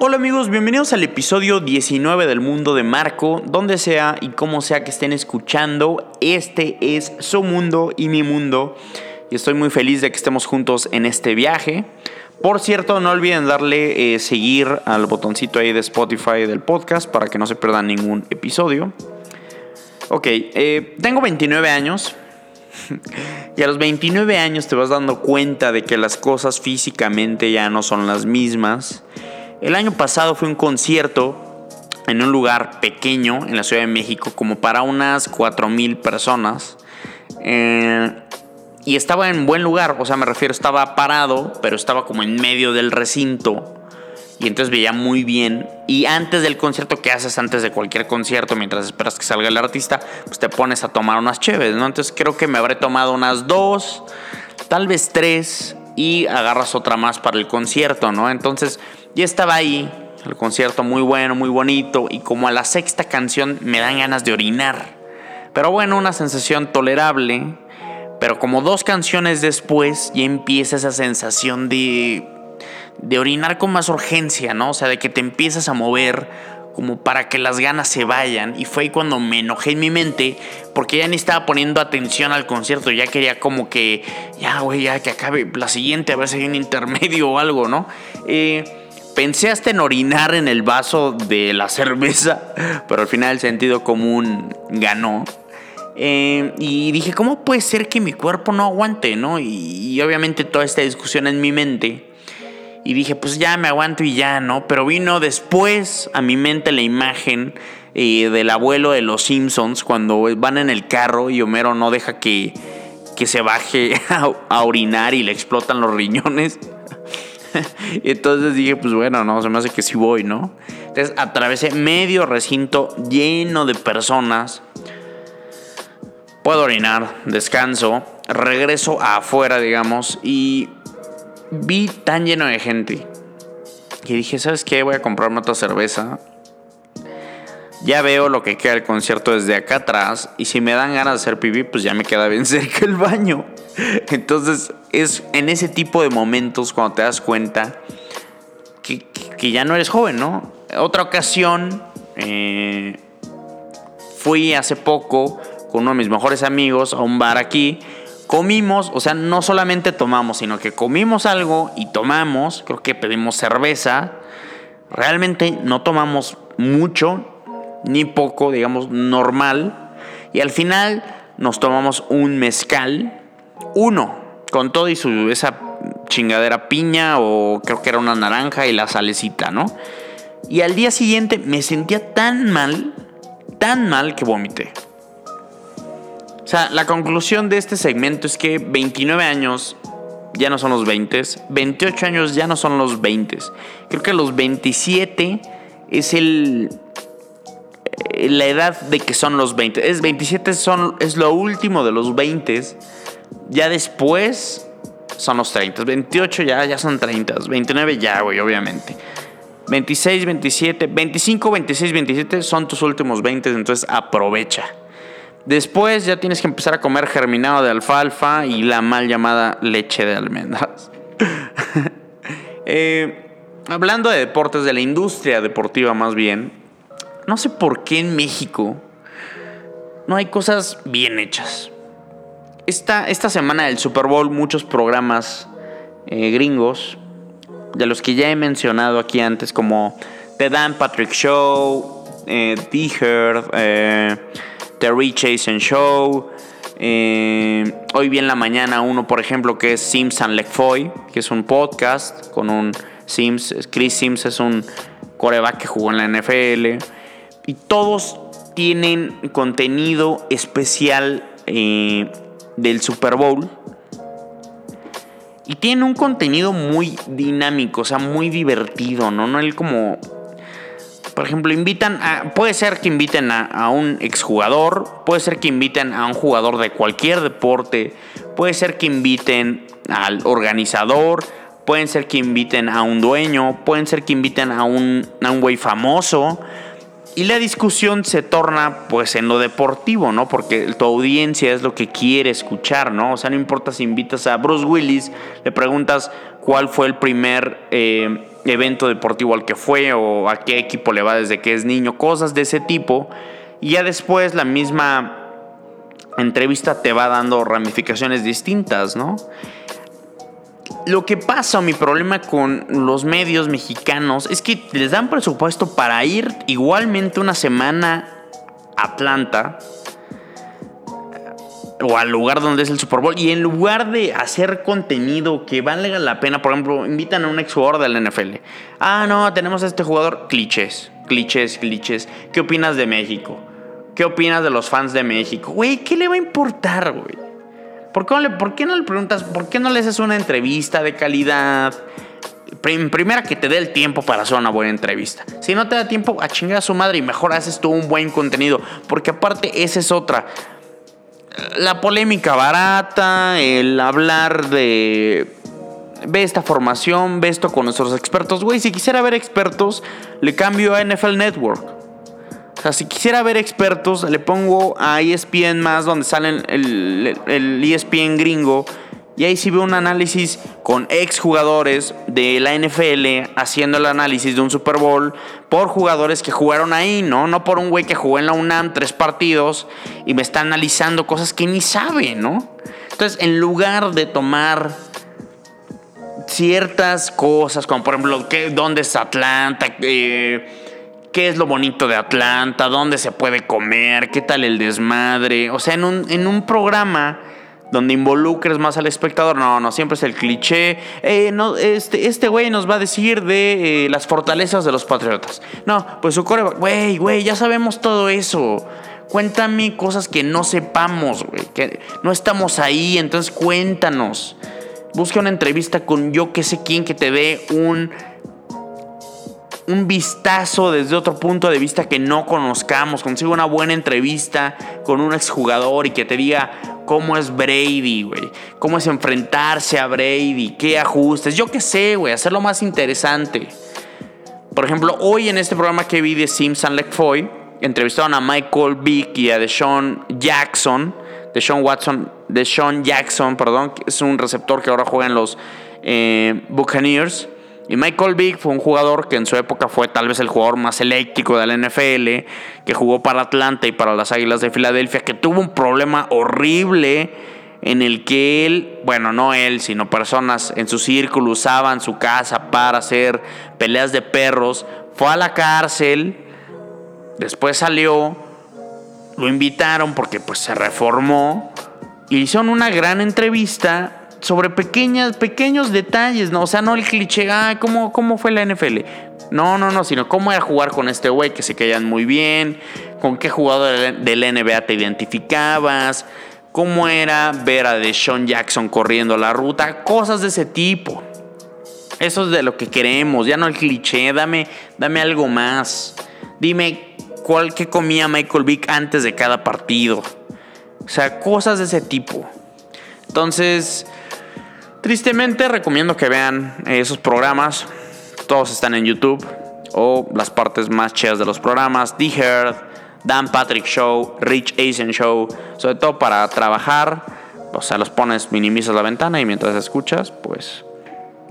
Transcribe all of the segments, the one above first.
Hola amigos, bienvenidos al episodio 19 del mundo de Marco, donde sea y como sea que estén escuchando, este es su mundo y mi mundo y estoy muy feliz de que estemos juntos en este viaje. Por cierto, no olviden darle eh, seguir al botoncito ahí de Spotify del podcast para que no se pierdan ningún episodio. Ok, eh, tengo 29 años, y a los 29 años te vas dando cuenta de que las cosas físicamente ya no son las mismas. El año pasado fue un concierto en un lugar pequeño en la Ciudad de México, como para unas 4.000 personas. Eh, y estaba en buen lugar, o sea, me refiero, estaba parado, pero estaba como en medio del recinto. Y entonces veía muy bien. Y antes del concierto, ¿qué haces antes de cualquier concierto? Mientras esperas que salga el artista, pues te pones a tomar unas chéves, ¿no? Entonces creo que me habré tomado unas dos, tal vez tres, y agarras otra más para el concierto, ¿no? Entonces ya estaba ahí, el concierto muy bueno, muy bonito, y como a la sexta canción me dan ganas de orinar. Pero bueno, una sensación tolerable. Pero como dos canciones después ya empieza esa sensación de, de orinar con más urgencia, ¿no? O sea, de que te empiezas a mover como para que las ganas se vayan. Y fue ahí cuando me enojé en mi mente porque ya ni estaba poniendo atención al concierto. Ya quería como que, ya, güey, ya que acabe la siguiente, a ver si hay un intermedio o algo, ¿no? Eh, pensé hasta en orinar en el vaso de la cerveza, pero al final el sentido común ganó. Eh, y dije, ¿cómo puede ser que mi cuerpo no aguante, no? Y, y obviamente toda esta discusión en mi mente y dije, pues ya me aguanto y ya, ¿no? Pero vino después a mi mente la imagen eh, del abuelo de los Simpsons cuando van en el carro y Homero no deja que, que se baje a, orinar y le explotan los riñones. Entonces dije, pues bueno, no, se me hace que sí voy, ¿no? Entonces atravesé medio recinto lleno de personas. Puedo orinar, descanso, regreso afuera, digamos, y vi tan lleno de gente que dije, ¿sabes qué? Voy a comprarme otra cerveza. Ya veo lo que queda el concierto desde acá atrás y si me dan ganas de hacer pipí, pues ya me queda bien cerca el baño. Entonces es en ese tipo de momentos cuando te das cuenta que, ya no eres joven, ¿no? Otra ocasión, eh, fui hace poco con uno de mis mejores amigos a un bar aquí comimos, o sea, no solamente tomamos, sino que comimos algo y tomamos, creo que pedimos cerveza. Realmente no tomamos mucho ni poco, digamos, normal. Y al final nos tomamos un mezcal, uno, con todo y su esa chingadera piña o creo que era una naranja y la salecita, ¿no? Y al día siguiente me sentía tan mal, tan mal que vomité. O sea, la conclusión de este segmento es que 29 años ya no son los 20, 28 años ya no son los 20. Creo que los 27 es el eh, la edad de que son los 20. Es 27 son es lo último de los 20. Ya después son los 30. 28 ya ya son 30. 29 ya, güey, obviamente. 26, 27, 25, 26, 27 son tus últimos 20, entonces aprovecha. Después ya tienes que empezar a comer germinado de alfalfa y la mal llamada leche de almendras. Eh, hablando de deportes, de la industria deportiva más bien, no sé por qué en México no hay cosas bien hechas. Esta, esta semana del Super Bowl muchos programas eh, gringos, de los que ya he mencionado aquí antes, como The Dan Patrick Show, eh, The eh, The Rich Jason Show. Eh, hoy vi en la mañana uno, por ejemplo, que es Sims and Lefoy, que es un podcast con un Sims. Chris Sims es un coreback que jugó en la NFL. Y todos tienen contenido especial del Super Bowl. Y tienen un contenido muy dinámico, o sea, muy divertido, ¿no? No el como por ejemplo, invitan a. Puede ser que inviten a, un exjugador, puede ser que inviten a un jugador de cualquier deporte, puede ser que inviten al organizador, pueden ser que inviten a un dueño, pueden ser que inviten a un, a un güey famoso. Y la discusión se torna pues en lo deportivo, ¿no? Porque tu audiencia es lo que quiere escuchar, ¿no? O sea, no importa si invitas a Bruce Willis, le preguntas cuál fue el primer eh, evento deportivo al que fue o a qué equipo le va desde que es niño, cosas de ese tipo. Y ya después la misma entrevista te va dando ramificaciones distintas, ¿no? Lo que pasa o mi problema con los medios mexicanos es que les dan presupuesto para ir igualmente una semana a Atlanta o al lugar donde es el Super Bowl y en lugar de hacer contenido que valga la pena, por ejemplo, invitan a un exjugador del NFL. Ah, no, tenemos a este jugador, clichés, clichés, clichés. ¿Qué opinas de México? ¿Qué opinas de los fans de México? Güey, ¿qué le va a importar, güey? ¿Por qué, no le, ¿Por qué no le preguntas, por qué no le haces una entrevista de calidad? primera que te dé el tiempo para hacer una buena entrevista. Si no te da tiempo, a chingar a su madre y mejor haces tú un buen contenido. Porque aparte, esa es otra la polémica barata, el hablar de ve esta formación, ve esto con nuestros expertos. Güey, si quisiera ver expertos, le cambio a NFL Network. O sea, si quisiera ver expertos, le pongo a ESPN más, donde salen el, el ESPN gringo y ahí sí veo un análisis con exjugadores de la NFL haciendo el análisis de un Super Bowl por jugadores que jugaron ahí, ¿no? No por un güey que jugó en la UNAM tres partidos y me está analizando cosas que ni sabe, ¿no? Entonces, en lugar de tomar ciertas cosas, como por ejemplo, ¿qué, ¿dónde es Atlanta? Eh, ¿Qué es lo bonito de Atlanta? ¿Dónde se puede comer? ¿Qué tal el desmadre? O sea, en un, en un programa donde involucres más al espectador. No, no, siempre es el cliché. Eh, no, este, este güey nos va a decir de eh, las fortalezas de los patriotas. No, pues su core, güey, güey, ya sabemos todo eso. Cuéntame cosas que no sepamos, güey, que no estamos ahí, entonces cuéntanos. Busca una entrevista con yo que sé quién que te dé un un vistazo desde otro punto de vista que no conozcamos, consigo una buena entrevista con un exjugador y que te diga cómo es Brady, güey, cómo es enfrentarse a Brady, qué ajustes, yo qué sé, güey, hacerlo más interesante. Por ejemplo, hoy en este programa que vi de Simpson Foy, entrevistaron a Michael Vick y a Deshaun Jackson, Deshaun Watson, Deshaun Jackson, perdón, que es un receptor que ahora juega en los eh, Buccaneers. Y Michael Vick fue un jugador que en su época fue tal vez el jugador más eléctrico de la NFL, que jugó para Atlanta y para las Águilas de Filadelfia, que tuvo un problema horrible en el que él, bueno, no él, sino personas en su círculo usaban su casa para hacer peleas de perros, fue a la cárcel, después salió, lo invitaron porque pues se reformó, y hicieron una gran entrevista sobre pequeñas, pequeños detalles, ¿no? O sea, no el cliché, ah, ¿cómo, cómo fue la NFL? No, no, no, sino cómo era jugar con este güey que se caían muy bien, con qué jugador del NBA te identificabas, cómo era ver a Deshaun Jackson corriendo la ruta, cosas de ese tipo. Eso es de lo que queremos, ya no el cliché, dame, dame algo más. Dime cuál que comía Michael Vick antes de cada partido. O sea, cosas de ese tipo. Entonces, Tristemente recomiendo que vean esos programas. Todos están en YouTube. O las partes más chidas de los programas. The Herd, Dan Patrick Show, Rich Asian Show. Sobre todo para trabajar. O sea, los pones, minimizas la ventana y mientras escuchas, pues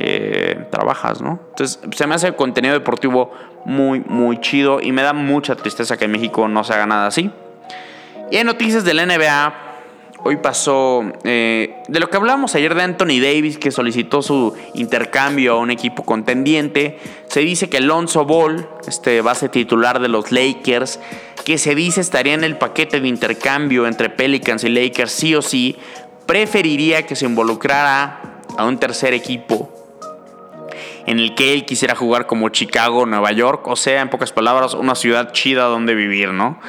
eh, trabajas, ¿no? Entonces se me hace contenido deportivo muy, muy chido y me da mucha tristeza que en México no se haga nada así. Y hay noticias de la NBA, Hoy pasó eh, de lo que hablábamos ayer de Anthony Davis, que solicitó su intercambio a un equipo contendiente. Se dice que Alonso Ball, este base titular de los Lakers, que se dice estaría en el paquete de intercambio entre Pelicans y Lakers, sí o sí, preferiría que se involucrara a un tercer equipo en el que él quisiera jugar como Chicago, Nueva York, o sea, en pocas palabras, una ciudad chida donde vivir, ¿no?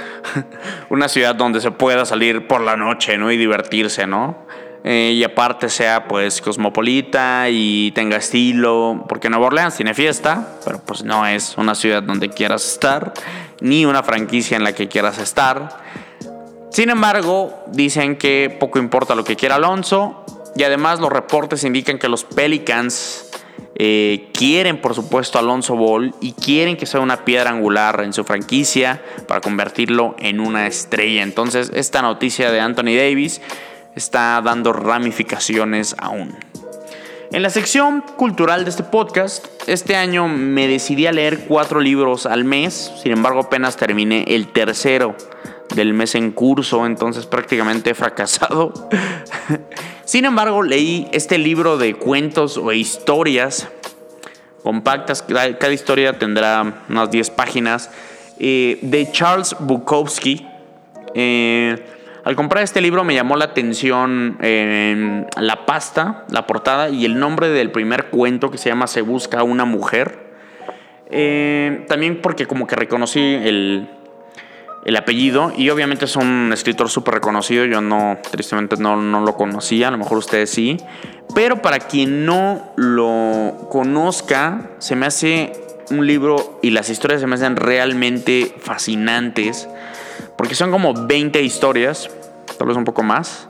una ciudad donde se pueda salir por la noche, ¿no? Y divertirse, ¿no? Eh, y aparte sea pues cosmopolita y tenga estilo, porque Nueva Orleans tiene fiesta, pero pues no es una ciudad donde quieras estar, ni una franquicia en la que quieras estar. Sin embargo, dicen que poco importa lo que quiera Alonso, y además los reportes indican que los Pelicans eh, quieren, por supuesto, Alonso Ball y quieren que sea una piedra angular en su franquicia para convertirlo en una estrella. Entonces, esta noticia de Anthony Davis está dando ramificaciones aún. En la sección cultural de este podcast, este año me decidí a leer cuatro libros al mes, sin embargo apenas terminé el tercero del mes en curso, entonces prácticamente he fracasado. sin embargo, leí este libro de cuentos o historias compactas, cada historia tendrá unas 10 páginas, eh, de Charles Bukowski. Eh, al comprar este libro me llamó la atención eh, la pasta, la portada y el nombre del primer cuento que se llama Se busca una mujer. también porque como que reconocí el, el apellido y obviamente es un escritor súper reconocido, yo no, tristemente no, no, lo conocía, a lo mejor ustedes sí, pero para quien no lo conozca, se me hace un libro y las historias se me hacen realmente fascinantes, porque son como 20 historias, tal vez un poco más.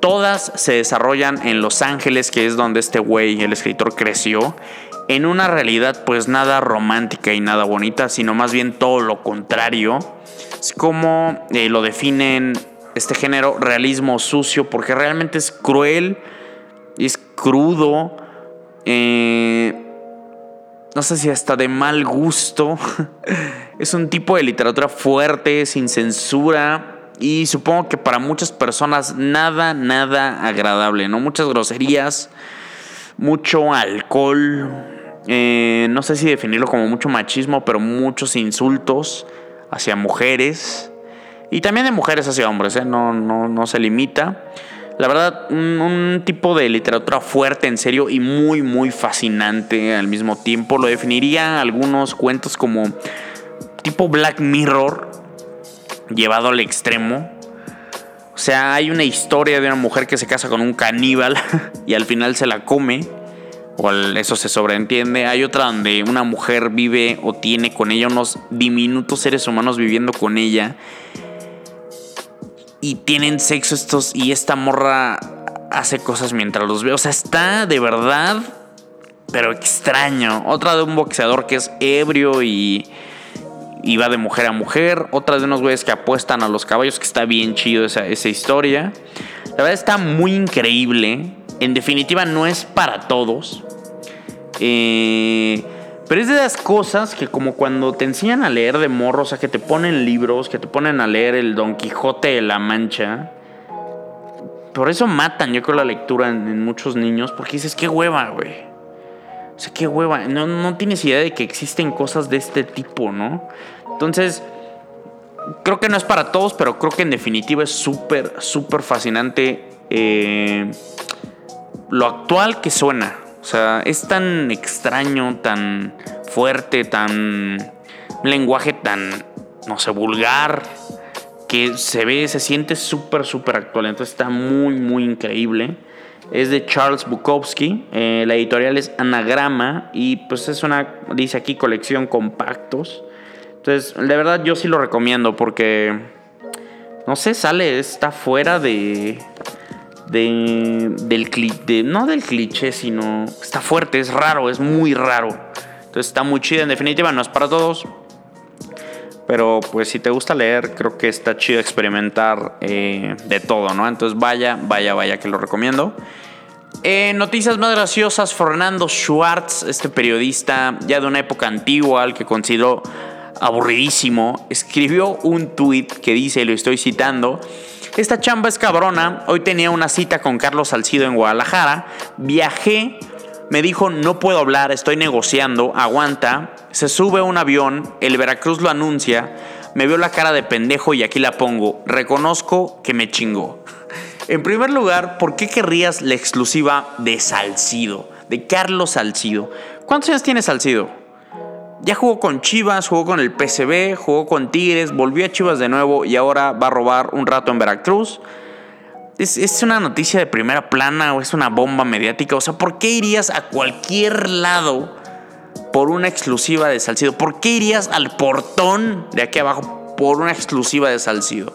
Todas se desarrollan en Los Ángeles, que es donde este güey, el escritor, creció. En una realidad pues nada romántica y nada bonita, sino más bien todo lo contrario. Es como eh, lo definen este género, realismo sucio, porque realmente es cruel, es crudo, eh, no sé si hasta de mal gusto. es un tipo de literatura fuerte, sin censura. Y supongo que para muchas personas nada, nada agradable, ¿no? Muchas groserías, mucho alcohol. Eh, no sé si definirlo como mucho machismo, pero muchos insultos hacia mujeres. Y también de mujeres hacia hombres, ¿eh? no, no, no se limita. La verdad, un, tipo de literatura fuerte, en serio, y muy, muy fascinante al mismo tiempo. Lo definiría algunos cuentos como tipo Black Mirror, llevado al extremo. O sea, hay una historia de una mujer que se casa con un caníbal y al final se la come. O eso se sobreentiende. Hay otra donde una mujer vive o tiene con ella unos diminutos seres humanos viviendo con ella y tienen sexo estos y esta morra hace cosas mientras los ve. O sea, está de verdad, pero extraño. Otra de un boxeador que es ebrio y, y va de mujer a mujer. Otra de unos güeyes que apuestan a los caballos, que está bien chido esa, esa historia. La verdad está muy increíble. En definitiva, no es para todos. Eh pero es de las cosas que como cuando te enseñan a leer de morro, o sea, que te ponen libros, que te ponen a leer el Don Quijote de la Mancha. Por eso matan, yo creo, la lectura en, muchos niños, porque dices, qué hueva, güey. O sea, qué hueva. No, no tienes idea de que existen cosas de este tipo, ¿no? Entonces, creo que no es para todos, pero creo que en definitiva es súper, súper fascinante eh, lo actual que suena. O sea, es tan extraño, tan fuerte, tan. lenguaje tan, no sé, vulgar, que se ve, se siente súper, súper actual. Entonces está muy, muy increíble. Es de Charles Bukowski. Eh, la editorial es Anagrama. Y pues es una, dice aquí, colección compactos. Entonces, de verdad yo sí lo recomiendo porque, no sé, sale, está fuera de, de, del de, no del cliché, sino está fuerte, es raro, es muy raro. Entonces está muy chido, en definitiva no es para todos. Pero pues si te gusta leer, creo que está chido experimentar eh, de todo, ¿no? Entonces vaya, vaya, vaya que lo recomiendo. Eh, noticias más graciosas, Fernando Schwartz, este periodista ya de una época antigua, al que considero aburridísimo, escribió un tweet que dice, lo estoy citando, esta chamba es cabrona. Hoy tenía una cita con Carlos Salcido en Guadalajara. Viajé, me dijo, no puedo hablar, estoy negociando, aguanta. Se sube un avión, el Veracruz lo anuncia. Me veo la cara de pendejo y aquí la pongo. Reconozco que me chingó. En primer lugar, ¿por qué querrías la exclusiva de Salcido? De Carlos Salcido. ¿Cuántos años tiene Salcido? Ya jugó con Chivas, jugó con el PCB, jugó con Tigres, volvió a Chivas de nuevo y ahora va a robar un rato en Veracruz. Es, una noticia de primera plana o es una bomba mediática. O sea, ¿por qué irías a cualquier lado por una exclusiva de Salcido? ¿Por qué irías al portón de aquí abajo por una exclusiva de Salcido?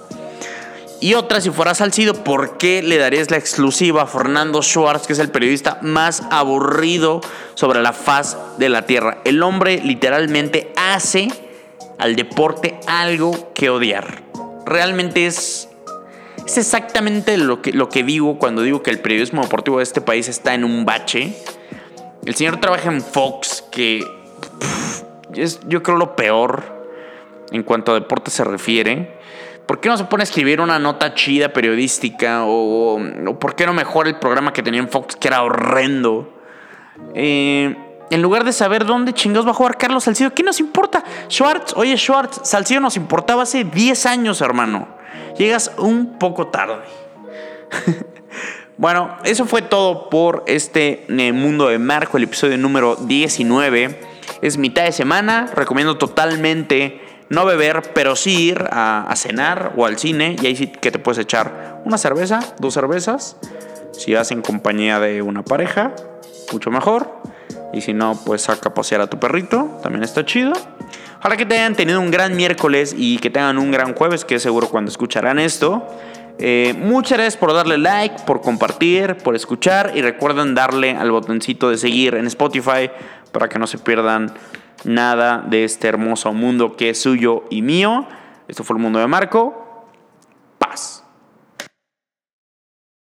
Y otra, si fuera Salcido, ¿por qué le darías la exclusiva a Fernando Schwartz, que es el periodista más aburrido sobre la faz de la tierra? El hombre literalmente hace al deporte algo que odiar. Realmente es, Es exactamente lo que, lo que digo cuando digo que el periodismo deportivo de este país está en un bache. El señor trabaja en Fox, que es yo creo lo peor en cuanto a deporte se refiere. ¿Por qué no se pone a escribir una nota chida periodística? O, por qué no mejora el programa que tenía en Fox, que era horrendo? Eh, en lugar de saber dónde chingados va a jugar Carlos Salcido, ¿qué nos importa? Schwartz, oye Schwartz, Salcido nos importaba hace 10 años, hermano. Llegas un poco tarde. bueno, eso fue todo por este eh, Mundo de Marco, el episodio número 19. Es mitad de semana, recomiendo totalmente no beber, pero sí ir a, cenar o al cine y ahí sí que te puedes echar una cerveza, dos cervezas. Si vas en compañía de una pareja, mucho mejor. Y si no, pues saca a pasear a tu perrito, también está chido. Ojalá que te hayan tenido un gran miércoles y que tengan un gran jueves, que seguro cuando escucharán esto. Eh, muchas gracias por darle like, por compartir, por escuchar y recuerden darle al botoncito de seguir en Spotify para que no se pierdan nada de este hermoso mundo que es suyo y mío. Esto fue el mundo de Marco. Paz.